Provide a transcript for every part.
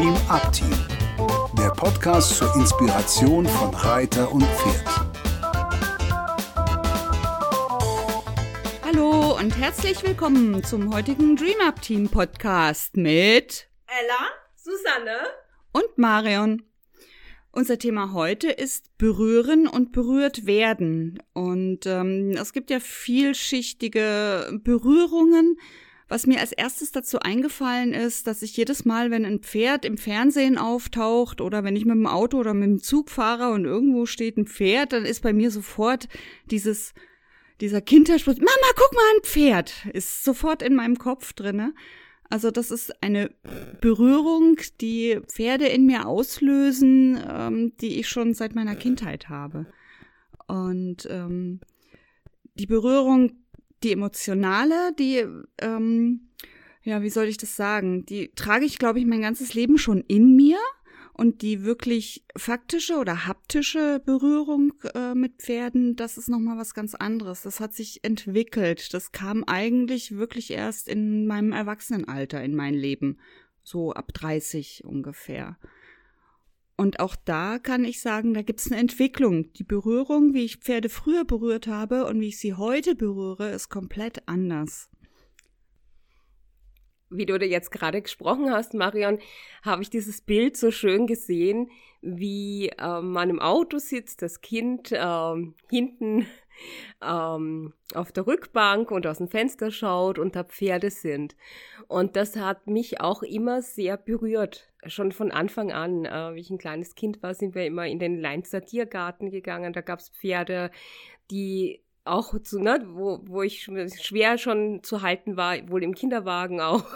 Dream Up Team, der Podcast zur Inspiration von Reiter und Pferd. Hallo und herzlich willkommen zum heutigen Dream Up Team Podcast mit Ella, Susanne und Marion. Unser Thema heute ist Berühren und berührt werden. Und ähm, es gibt ja vielschichtige Berührungen. Was mir als erstes dazu eingefallen ist, dass ich jedes Mal, wenn ein Pferd im Fernsehen auftaucht oder wenn ich mit dem Auto oder mit dem Zug fahre und irgendwo steht ein Pferd, dann ist bei mir sofort dieses dieser Kinderspruch, Mama, guck mal ein Pferd, ist sofort in meinem Kopf drinne. Also das ist eine Berührung, die Pferde in mir auslösen, ähm, die ich schon seit meiner Kindheit habe. Und ähm, die Berührung, die emotionale, die, ähm, ja, wie soll ich das sagen, die trage ich, glaube ich, mein ganzes Leben schon in mir. Und die wirklich faktische oder haptische Berührung äh, mit Pferden, das ist nochmal was ganz anderes. Das hat sich entwickelt. Das kam eigentlich wirklich erst in meinem Erwachsenenalter in mein Leben. So ab 30 ungefähr. Und auch da kann ich sagen, da gibt es eine Entwicklung. Die Berührung, wie ich Pferde früher berührt habe und wie ich sie heute berühre, ist komplett anders wie du da jetzt gerade gesprochen hast, Marion, habe ich dieses Bild so schön gesehen, wie äh, man im Auto sitzt, das Kind äh, hinten ähm, auf der Rückbank und aus dem Fenster schaut und da Pferde sind. Und das hat mich auch immer sehr berührt. Schon von Anfang an, äh, wie ich ein kleines Kind war, sind wir immer in den Leinzer Tiergarten gegangen. Da gab's Pferde, die auch zu, ne, wo, wo ich schwer schon zu halten war, wohl im Kinderwagen auch.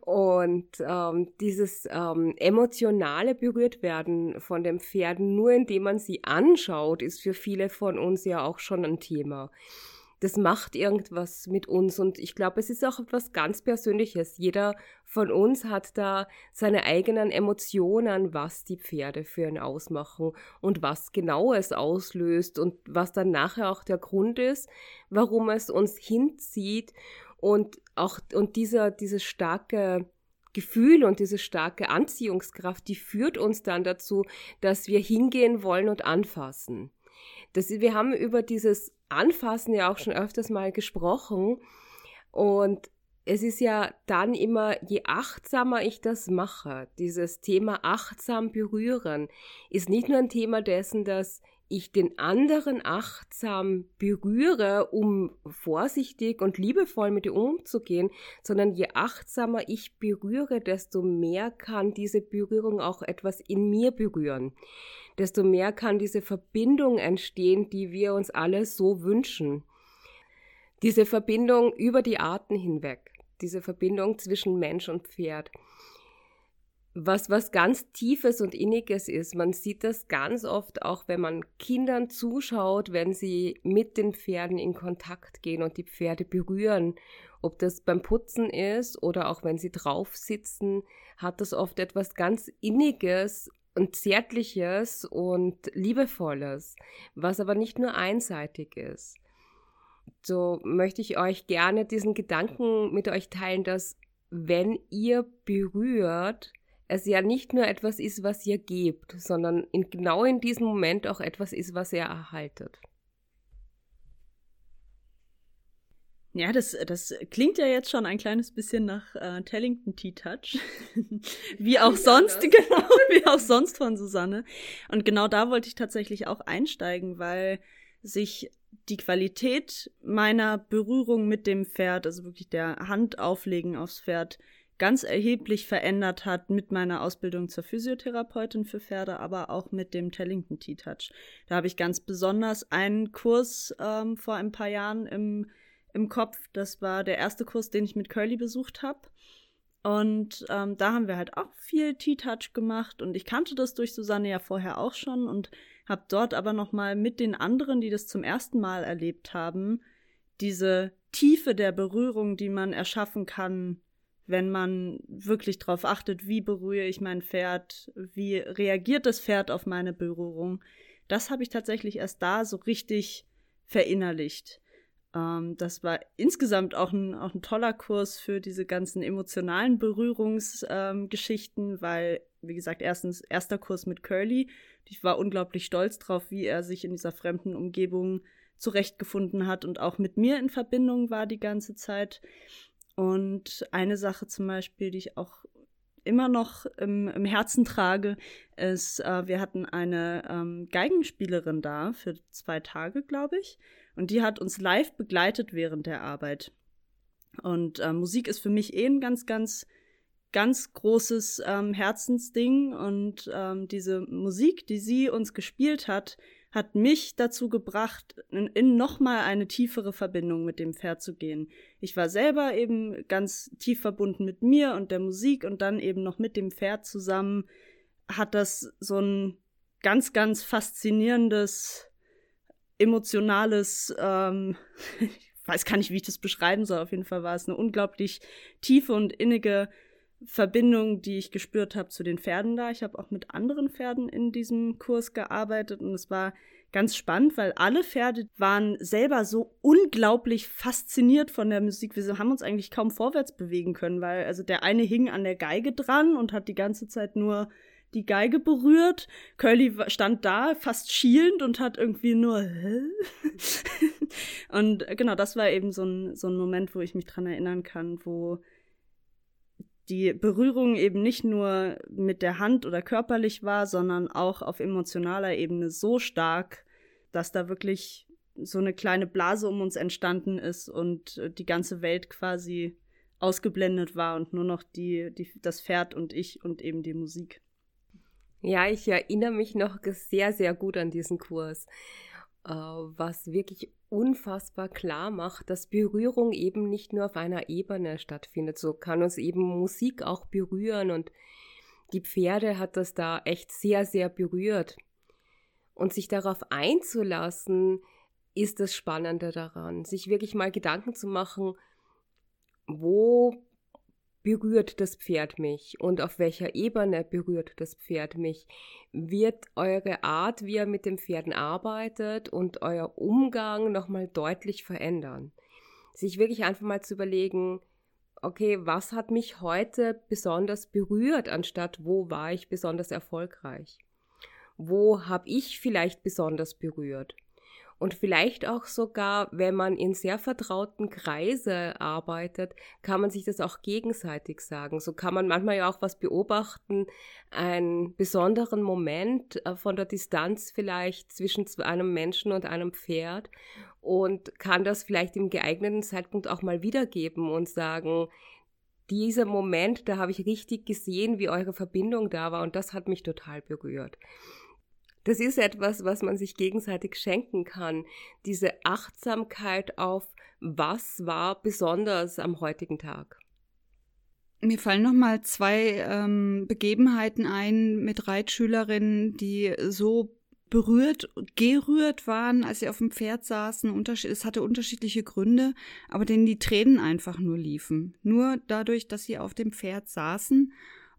Und ähm, dieses ähm, emotionale berührt werden von den Pferden, nur indem man sie anschaut, ist für viele von uns ja auch schon ein Thema das macht irgendwas mit uns und ich glaube, es ist auch etwas ganz Persönliches. Jeder von uns hat da seine eigenen Emotionen, was die Pferde für ihn ausmachen und was genau es auslöst und was dann nachher auch der Grund ist, warum es uns hinzieht und auch und dieser dieses starke Gefühl und diese starke Anziehungskraft, die führt uns dann dazu, dass wir hingehen wollen und anfassen. Das, wir haben über dieses Anfassen ja auch schon öfters mal gesprochen. Und es ist ja dann immer, je achtsamer ich das mache, dieses Thema achtsam berühren, ist nicht nur ein Thema dessen, dass ich den anderen achtsam berühre, um vorsichtig und liebevoll mit ihm umzugehen, sondern je achtsamer ich berühre, desto mehr kann diese Berührung auch etwas in mir berühren desto mehr kann diese Verbindung entstehen, die wir uns alle so wünschen. Diese Verbindung über die Arten hinweg, diese Verbindung zwischen Mensch und Pferd. Was, was ganz Tiefes und Inniges ist. Man sieht das ganz oft auch, wenn man Kindern zuschaut, wenn sie mit den Pferden in Kontakt gehen und die Pferde berühren. Ob das beim Putzen ist oder auch wenn sie drauf sitzen, hat das oft etwas ganz Inniges und Zärtliches und Liebevolles, was aber nicht nur einseitig ist. So möchte ich euch gerne diesen Gedanken mit euch teilen, dass wenn ihr berührt, es ja nicht nur etwas ist, was ihr gebt, sondern in, genau in diesem Moment auch etwas ist, was ihr erhaltet. Ja, das, das klingt ja jetzt schon ein kleines bisschen nach äh, Tellington Tea Touch. wie auch sonst, genau, wie auch sonst von Susanne. Und genau da wollte ich tatsächlich auch einsteigen, weil sich die Qualität meiner Berührung mit dem Pferd, also wirklich der Hand auflegen aufs Pferd, ganz erheblich verändert hat mit meiner Ausbildung zur Physiotherapeutin für Pferde, aber auch mit dem Tellington Tea Touch. Da habe ich ganz besonders einen Kurs ähm, vor ein paar Jahren im im Kopf. Das war der erste Kurs, den ich mit Curly besucht habe. Und ähm, da haben wir halt auch viel T-Touch gemacht und ich kannte das durch Susanne ja vorher auch schon und habe dort aber noch mal mit den anderen, die das zum ersten Mal erlebt haben, diese Tiefe der Berührung, die man erschaffen kann, wenn man wirklich darauf achtet, wie berühre ich mein Pferd, wie reagiert das Pferd auf meine Berührung. Das habe ich tatsächlich erst da so richtig verinnerlicht. Ähm, das war insgesamt auch ein, auch ein toller Kurs für diese ganzen emotionalen Berührungsgeschichten, ähm, weil, wie gesagt, erstens erster Kurs mit Curly. Ich war unglaublich stolz drauf, wie er sich in dieser fremden Umgebung zurechtgefunden hat und auch mit mir in Verbindung war die ganze Zeit. Und eine Sache zum Beispiel, die ich auch immer noch im, im Herzen trage, ist, äh, wir hatten eine ähm, Geigenspielerin da für zwei Tage, glaube ich. Und die hat uns live begleitet während der Arbeit. Und äh, Musik ist für mich eh ein ganz, ganz, ganz großes ähm, Herzensding. Und ähm, diese Musik, die sie uns gespielt hat, hat mich dazu gebracht, in, in nochmal eine tiefere Verbindung mit dem Pferd zu gehen. Ich war selber eben ganz tief verbunden mit mir und der Musik und dann eben noch mit dem Pferd zusammen hat das so ein ganz, ganz faszinierendes, emotionales, ähm, ich weiß gar nicht, wie ich das beschreiben soll. Auf jeden Fall war es eine unglaublich tiefe und innige Verbindung, die ich gespürt habe zu den Pferden da. Ich habe auch mit anderen Pferden in diesem Kurs gearbeitet und es war ganz spannend, weil alle Pferde waren selber so unglaublich fasziniert von der Musik. Wir haben uns eigentlich kaum vorwärts bewegen können, weil also der eine hing an der Geige dran und hat die ganze Zeit nur die Geige berührt. Curly stand da fast schielend und hat irgendwie nur und genau, das war eben so ein, so ein Moment, wo ich mich dran erinnern kann, wo die Berührung eben nicht nur mit der Hand oder körperlich war, sondern auch auf emotionaler Ebene so stark, dass da wirklich so eine kleine Blase um uns entstanden ist und die ganze Welt quasi ausgeblendet war und nur noch die, die, das Pferd und ich und eben die Musik. Ja, ich erinnere mich noch sehr, sehr gut an diesen Kurs, äh, was wirklich unfassbar klar macht, dass Berührung eben nicht nur auf einer Ebene stattfindet. So kann uns eben Musik auch berühren und die Pferde hat das da echt sehr, sehr berührt. Und sich darauf einzulassen, ist das Spannende daran. Sich wirklich mal Gedanken zu machen, wo berührt das Pferd mich und auf welcher Ebene berührt das Pferd mich, wird eure Art, wie ihr mit den Pferden arbeitet und euer Umgang nochmal deutlich verändern. Sich wirklich einfach mal zu überlegen, okay, was hat mich heute besonders berührt, anstatt wo war ich besonders erfolgreich? Wo habe ich vielleicht besonders berührt? Und vielleicht auch sogar, wenn man in sehr vertrauten Kreise arbeitet, kann man sich das auch gegenseitig sagen. So kann man manchmal ja auch was beobachten, einen besonderen Moment äh, von der Distanz vielleicht zwischen einem Menschen und einem Pferd und kann das vielleicht im geeigneten Zeitpunkt auch mal wiedergeben und sagen, dieser Moment, da habe ich richtig gesehen, wie eure Verbindung da war und das hat mich total berührt. Das ist etwas, was man sich gegenseitig schenken kann. Diese Achtsamkeit auf, was war besonders am heutigen Tag. Mir fallen noch mal zwei ähm, Begebenheiten ein mit Reitschülerinnen, die so berührt, gerührt waren, als sie auf dem Pferd saßen. Es hatte unterschiedliche Gründe, aber denen die Tränen einfach nur liefen. Nur dadurch, dass sie auf dem Pferd saßen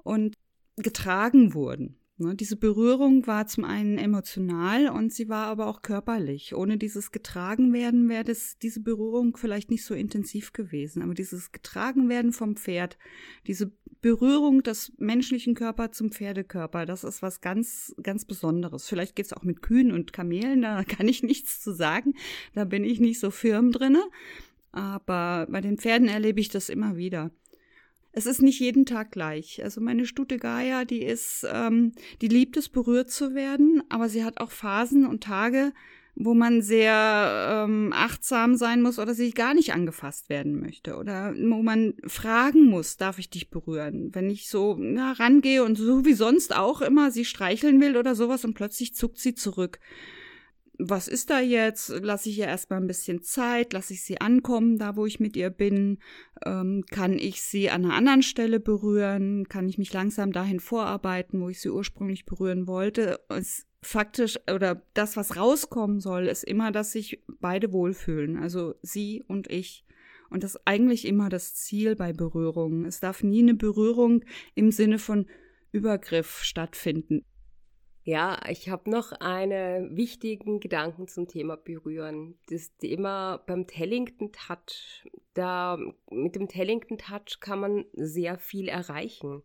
und getragen wurden. Ne, diese Berührung war zum einen emotional und sie war aber auch körperlich. Ohne dieses Getragenwerden wäre das, diese Berührung vielleicht nicht so intensiv gewesen. Aber dieses Getragenwerden vom Pferd, diese Berührung des menschlichen Körpers zum Pferdekörper, das ist was ganz, ganz Besonderes. Vielleicht geht es auch mit Kühen und Kamelen, da kann ich nichts zu sagen. Da bin ich nicht so firm drinne. Aber bei den Pferden erlebe ich das immer wieder es ist nicht jeden Tag gleich. Also meine Stute Gaia, die ist, ähm, die liebt es, berührt zu werden, aber sie hat auch Phasen und Tage, wo man sehr ähm, achtsam sein muss oder sich gar nicht angefasst werden möchte oder wo man fragen muss, darf ich dich berühren? Wenn ich so na, rangehe und so wie sonst auch immer sie streicheln will oder sowas und plötzlich zuckt sie zurück was ist da jetzt? Lasse ich ihr erstmal ein bisschen Zeit, lasse ich sie ankommen, da wo ich mit ihr bin? Ähm, kann ich sie an einer anderen Stelle berühren? Kann ich mich langsam dahin vorarbeiten, wo ich sie ursprünglich berühren wollte? Es, faktisch oder das, was rauskommen soll, ist immer, dass sich beide wohlfühlen, also sie und ich. Und das ist eigentlich immer das Ziel bei Berührungen. Es darf nie eine Berührung im Sinne von Übergriff stattfinden. Ja, ich habe noch einen wichtigen Gedanken zum Thema Berühren. Das Thema beim Tellington Touch. Da, mit dem Tellington Touch kann man sehr viel erreichen.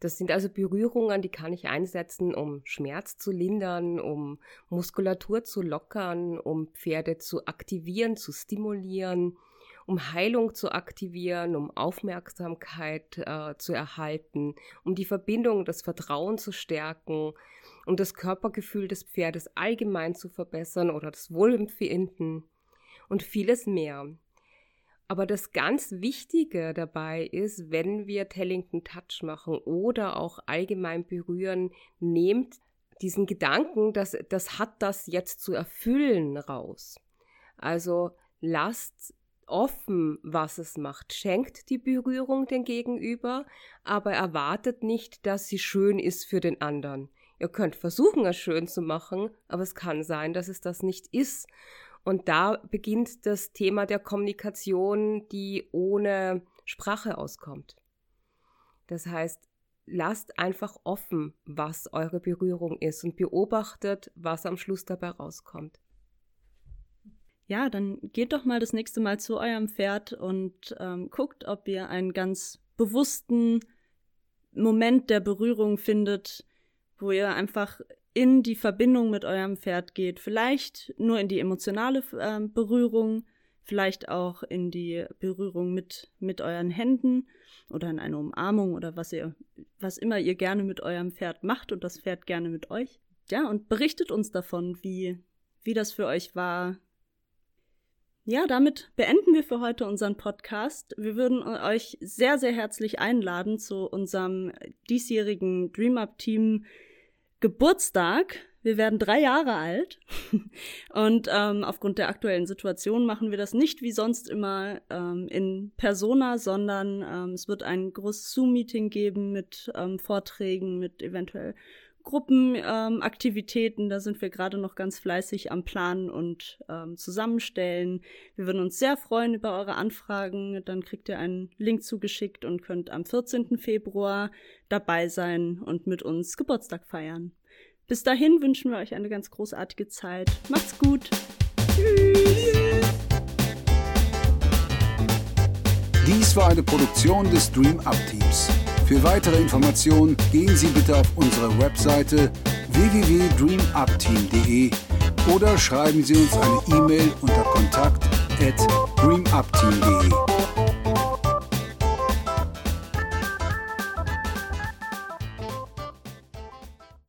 Das sind also Berührungen, die kann ich einsetzen, um Schmerz zu lindern, um Muskulatur zu lockern, um Pferde zu aktivieren, zu stimulieren, um Heilung zu aktivieren, um Aufmerksamkeit äh, zu erhalten, um die Verbindung, das Vertrauen zu stärken, um das Körpergefühl des Pferdes allgemein zu verbessern oder das Wohlempfinden und vieles mehr. Aber das ganz Wichtige dabei ist, wenn wir Tellington Touch machen oder auch allgemein berühren, nehmt diesen Gedanken, dass das hat das jetzt zu erfüllen raus. Also lasst offen, was es macht. Schenkt die Berührung den Gegenüber, aber erwartet nicht, dass sie schön ist für den anderen. Ihr könnt versuchen, es schön zu machen, aber es kann sein, dass es das nicht ist. Und da beginnt das Thema der Kommunikation, die ohne Sprache auskommt. Das heißt, lasst einfach offen, was eure Berührung ist und beobachtet, was am Schluss dabei rauskommt ja, dann geht doch mal das nächste Mal zu eurem Pferd und ähm, guckt, ob ihr einen ganz bewussten Moment der Berührung findet, wo ihr einfach in die Verbindung mit eurem Pferd geht. Vielleicht nur in die emotionale äh, Berührung, vielleicht auch in die Berührung mit, mit euren Händen oder in eine Umarmung oder was ihr, was immer ihr gerne mit eurem Pferd macht und das Pferd gerne mit euch. Ja, und berichtet uns davon, wie, wie das für euch war, ja, damit beenden wir für heute unseren Podcast. Wir würden euch sehr, sehr herzlich einladen zu unserem diesjährigen Dream Up Team Geburtstag. Wir werden drei Jahre alt und ähm, aufgrund der aktuellen Situation machen wir das nicht wie sonst immer ähm, in Persona, sondern ähm, es wird ein großes Zoom-Meeting geben mit ähm, Vorträgen, mit eventuell Gruppenaktivitäten. Ähm, da sind wir gerade noch ganz fleißig am Planen und ähm, Zusammenstellen. Wir würden uns sehr freuen über eure Anfragen. Dann kriegt ihr einen Link zugeschickt und könnt am 14. Februar dabei sein und mit uns Geburtstag feiern. Bis dahin wünschen wir euch eine ganz großartige Zeit. Macht's gut. Tschüss. Dies war eine Produktion des Dream Up Teams. Für weitere Informationen gehen Sie bitte auf unsere Webseite www.dreamupteam.de oder schreiben Sie uns eine E-Mail unter kontakt@dreamupteam.de.